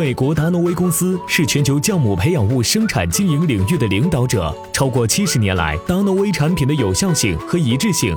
美国达诺威公司是全球酵母培养物生产经营领域的领导者。超过七十年来，达诺威产品的有效性和一致性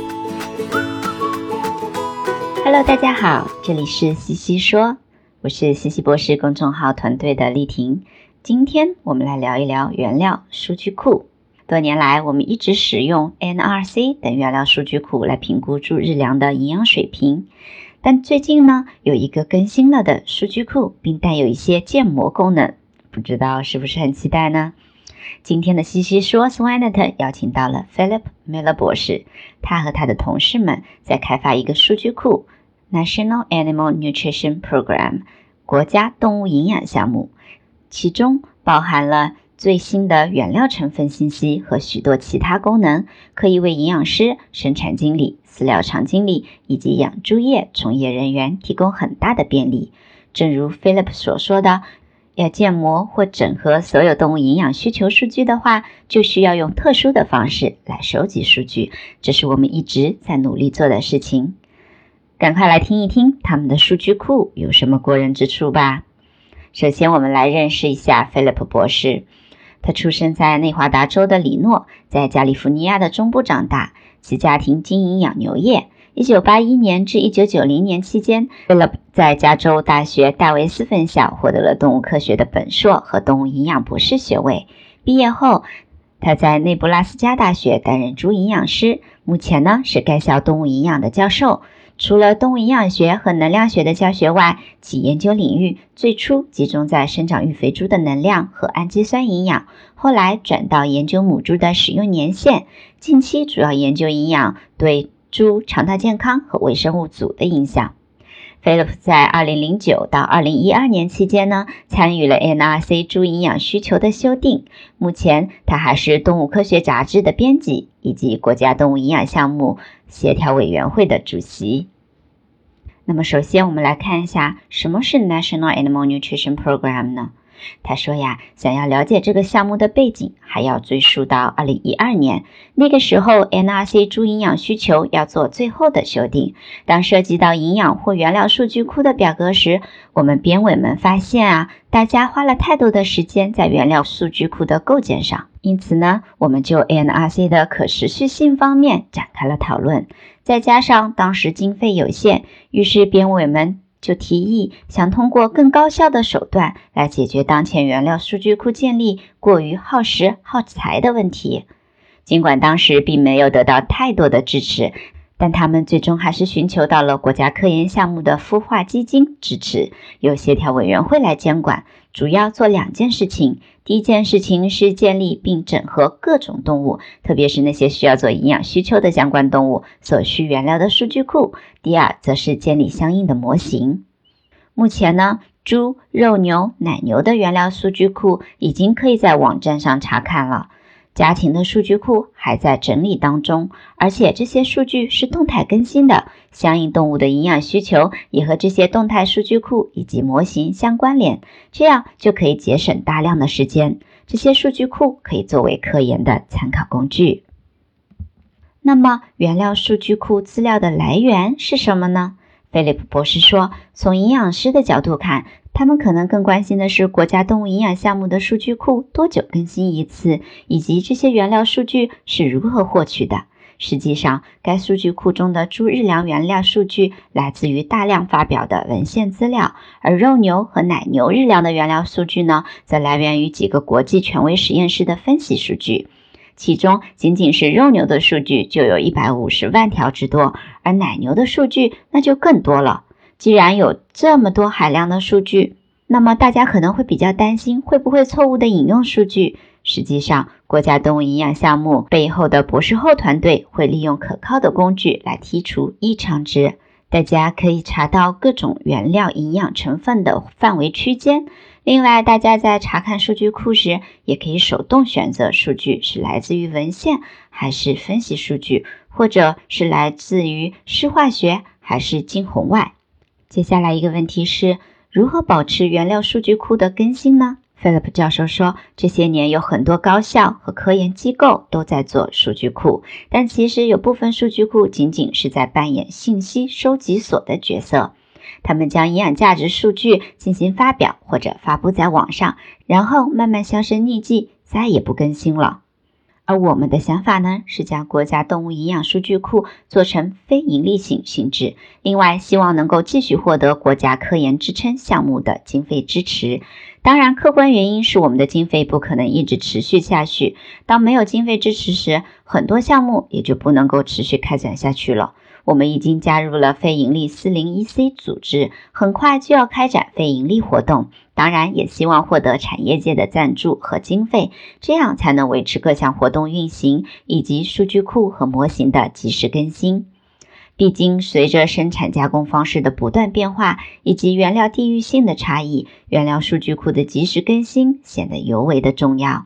Hello，大家好，这里是西西说。我是西西博士公众号团队的丽婷，今天我们来聊一聊原料数据库。多年来，我们一直使用 NRC 等原料数据库来评估猪日粮的营养水平。但最近呢，有一个更新了的数据库，并带有一些建模功能，不知道是不是很期待呢？今天的西西说 s w a n e t 邀请到了 Philip Miller 博士，他和他的同事们在开发一个数据库。National Animal Nutrition Program 国家动物营养项目，其中包含了最新的原料成分信息和许多其他功能，可以为营养师、生产经理、饲料厂经理以及养猪业从业人员提供很大的便利。正如 Philip 所说的，要建模或整合所有动物营养需求数据的话，就需要用特殊的方式来收集数据，这是我们一直在努力做的事情。赶快来听一听他们的数据库有什么过人之处吧。首先，我们来认识一下菲利普博士。他出生在内华达州的里诺，在加利福尼亚的中部长大。其家庭经营养牛业。1981年至1990年期间，，Philip 在加州大学戴维斯分校获得了动物科学的本硕和动物营养博士学位。毕业后，他在内布拉斯加大学担任猪营养师，目前呢是该校动物营养的教授。除了动物营养学和能量学的教学外，其研究领域最初集中在生长育肥猪的能量和氨基酸营养，后来转到研究母猪的使用年限，近期主要研究营养对猪肠道健康和微生物组的影响。Philip 在2009到2012年期间呢，参与了 NRC 猪营养需求的修订。目前，他还是动物科学杂志的编辑，以及国家动物营养项目协调委员会的主席。那么，首先我们来看一下什么是 National Animal Nutrition Program 呢？他说呀，想要了解这个项目的背景，还要追溯到二零一二年。那个时候，NRC 猪营养需求要做最后的修订。当涉及到营养或原料数据库的表格时，我们编委们发现啊，大家花了太多的时间在原料数据库的构建上。因此呢，我们就 NRC 的可持续性方面展开了讨论。再加上当时经费有限，于是编委们。就提议想通过更高效的手段来解决当前原料数据库建立过于耗时耗材的问题。尽管当时并没有得到太多的支持，但他们最终还是寻求到了国家科研项目的孵化基金支持，由协调委员会来监管。主要做两件事情：第一件事情是建立并整合各种动物，特别是那些需要做营养需求的相关动物所需原料的数据库；第二，则是建立相应的模型。目前呢，猪肉、牛、奶牛的原料数据库已经可以在网站上查看了。家庭的数据库还在整理当中，而且这些数据是动态更新的，相应动物的营养需求也和这些动态数据库以及模型相关联，这样就可以节省大量的时间。这些数据库可以作为科研的参考工具。那么，原料数据库资料的来源是什么呢？菲利普博士说，从营养师的角度看，他们可能更关心的是国家动物营养项目的数据库多久更新一次，以及这些原料数据是如何获取的。实际上，该数据库中的猪日粮原料数据来自于大量发表的文献资料，而肉牛和奶牛日粮的原料数据呢，则来源于几个国际权威实验室的分析数据。其中，仅仅是肉牛的数据就有一百五十万条之多，而奶牛的数据那就更多了。既然有这么多海量的数据，那么大家可能会比较担心会不会错误的引用数据。实际上，国家动物营养项目背后的博士后团队会利用可靠的工具来剔除异常值。大家可以查到各种原料营养成分的范围区间。另外，大家在查看数据库时，也可以手动选择数据是来自于文献还是分析数据，或者是来自于湿化学还是近红外。接下来一个问题是如何保持原料数据库的更新呢？Philip 教授说，这些年有很多高校和科研机构都在做数据库，但其实有部分数据库仅仅是在扮演信息收集所的角色。他们将营养价值数据进行发表或者发布在网上，然后慢慢销声匿迹，再也不更新了。而我们的想法呢，是将国家动物营养数据库做成非营利性性质，另外希望能够继续获得国家科研支撑项目的经费支持。当然，客观原因是我们的经费不可能一直持续下去。当没有经费支持时，很多项目也就不能够持续开展下去了。我们已经加入了非盈利四零一 C 组织，很快就要开展非盈利活动。当然，也希望获得产业界的赞助和经费，这样才能维持各项活动运行以及数据库和模型的及时更新。毕竟，随着生产加工方式的不断变化以及原料地域性的差异，原料数据库的及时更新显得尤为的重要。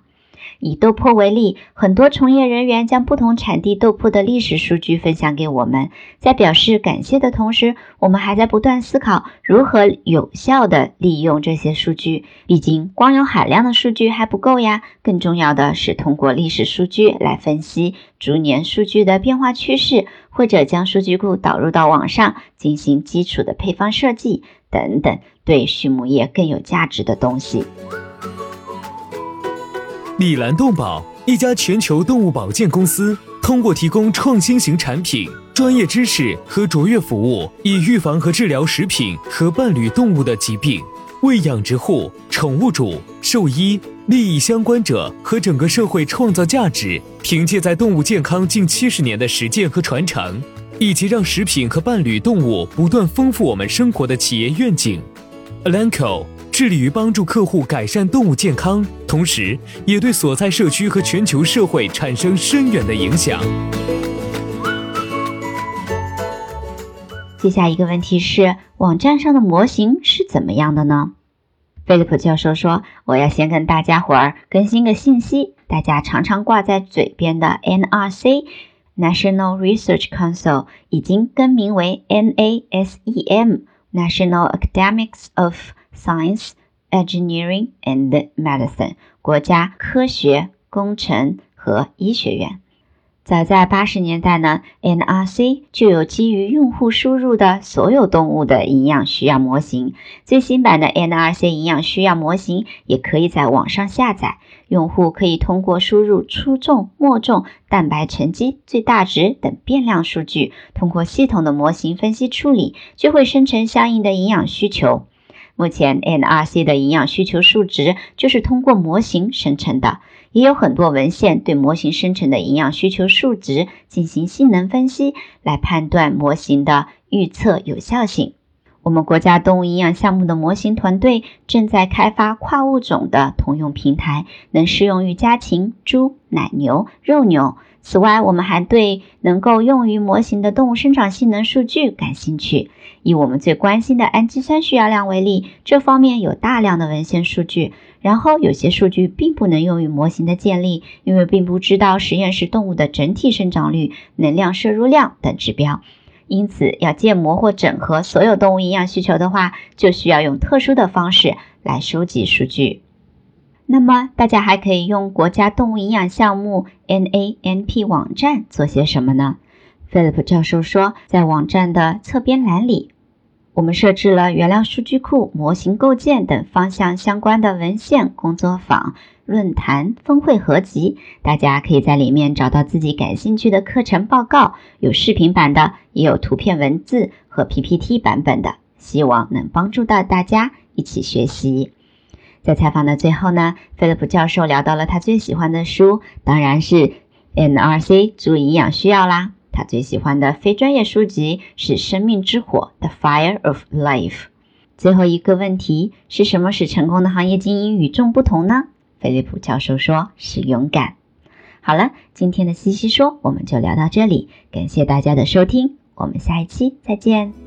以豆粕为例，很多从业人员将不同产地豆粕的历史数据分享给我们，在表示感谢的同时，我们还在不断思考如何有效地利用这些数据。毕竟，光有海量的数据还不够呀，更重要的是通过历史数据来分析逐年数据的变化趋势，或者将数据库导入到网上进行基础的配方设计等等，对畜牧业更有价值的东西。李兰动保，一家全球动物保健公司，通过提供创新型产品、专业知识和卓越服务，以预防和治疗食品和伴侣动物的疾病，为养殖户、宠物主、兽医、利益相关者和整个社会创造价值。凭借在动物健康近七十年的实践和传承，以及让食品和伴侣动物不断丰富我们生活的企业愿景，Alanco。致力于帮助客户改善动物健康，同时也对所在社区和全球社会产生深远的影响。接下一个问题是，网站上的模型是怎么样的呢？菲利普教授说：“我要先跟大家伙儿更新个信息，大家常常挂在嘴边的 NRC National Research Council 已经更名为 NASEM National Academics of。” Science, Engineering and Medicine 国家科学工程和医学院。早在八十年代呢，NRC 就有基于用户输入的所有动物的营养需要模型。最新版的 NRC 营养需要模型也可以在网上下载。用户可以通过输入初重、末重、蛋白沉积、最大值等变量数据，通过系统的模型分析处理，就会生成相应的营养需求。目前，NRC 的营养需求数值就是通过模型生成的，也有很多文献对模型生成的营养需求数值进行性能分析，来判断模型的预测有效性。我们国家动物营养项目的模型团队正在开发跨物种的通用平台，能适用于家禽、猪、奶牛、肉牛。此外，我们还对能够用于模型的动物生长性能数据感兴趣。以我们最关心的氨基酸需要量为例，这方面有大量的文献数据。然后有些数据并不能用于模型的建立，因为并不知道实验室动物的整体生长率、能量摄入量等指标。因此，要建模或整合所有动物营养需求的话，就需要用特殊的方式来收集数据。那么大家还可以用国家动物营养项目 NANP 网站做些什么呢？？Philip 教授说，在网站的侧边栏里，我们设置了原料数据库、模型构建等方向相关的文献、工作坊、论坛、峰会合集，大家可以在里面找到自己感兴趣的课程报告，有视频版的，也有图片、文字和 PPT 版本的，希望能帮助到大家一起学习。在采访的最后呢，菲利普教授聊到了他最喜欢的书，当然是 NRC 猪营养需要啦。他最喜欢的非专业书籍是《生命之火》The Fire of Life。最后一个问题是什么使成功的行业精英与众不同呢？菲利普教授说是勇敢。好了，今天的西西说我们就聊到这里，感谢大家的收听，我们下一期再见。